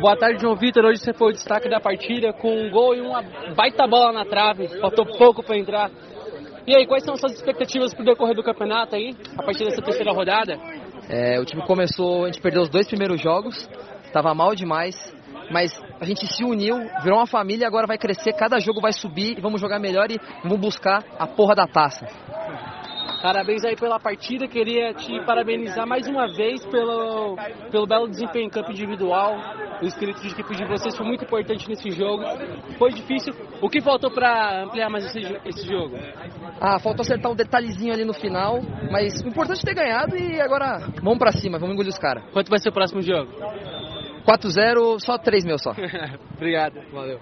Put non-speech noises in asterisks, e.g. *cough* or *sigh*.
Boa tarde, João Vitor. Hoje você foi o destaque da partida com um gol e uma baita bola na trave. Faltou pouco para entrar. E aí, quais são as suas expectativas para o decorrer do campeonato aí, a partir dessa terceira rodada? É, o time começou, a gente perdeu os dois primeiros jogos, estava mal demais, mas a gente se uniu, virou uma família agora vai crescer, cada jogo vai subir vamos jogar melhor e vamos buscar a porra da taça. Parabéns aí pela partida, queria te parabenizar mais uma vez pelo, pelo belo desempenho em campo individual. O espírito de equipe de vocês foi muito importante nesse jogo. Foi difícil. O que faltou para ampliar mais esse, esse jogo? Ah, faltou acertar um detalhezinho ali no final, mas o importante é ter ganhado e agora vamos para cima, vamos engolir os caras. Quanto vai ser o próximo jogo? 4-0, só 3 mil só. *laughs* Obrigado, valeu.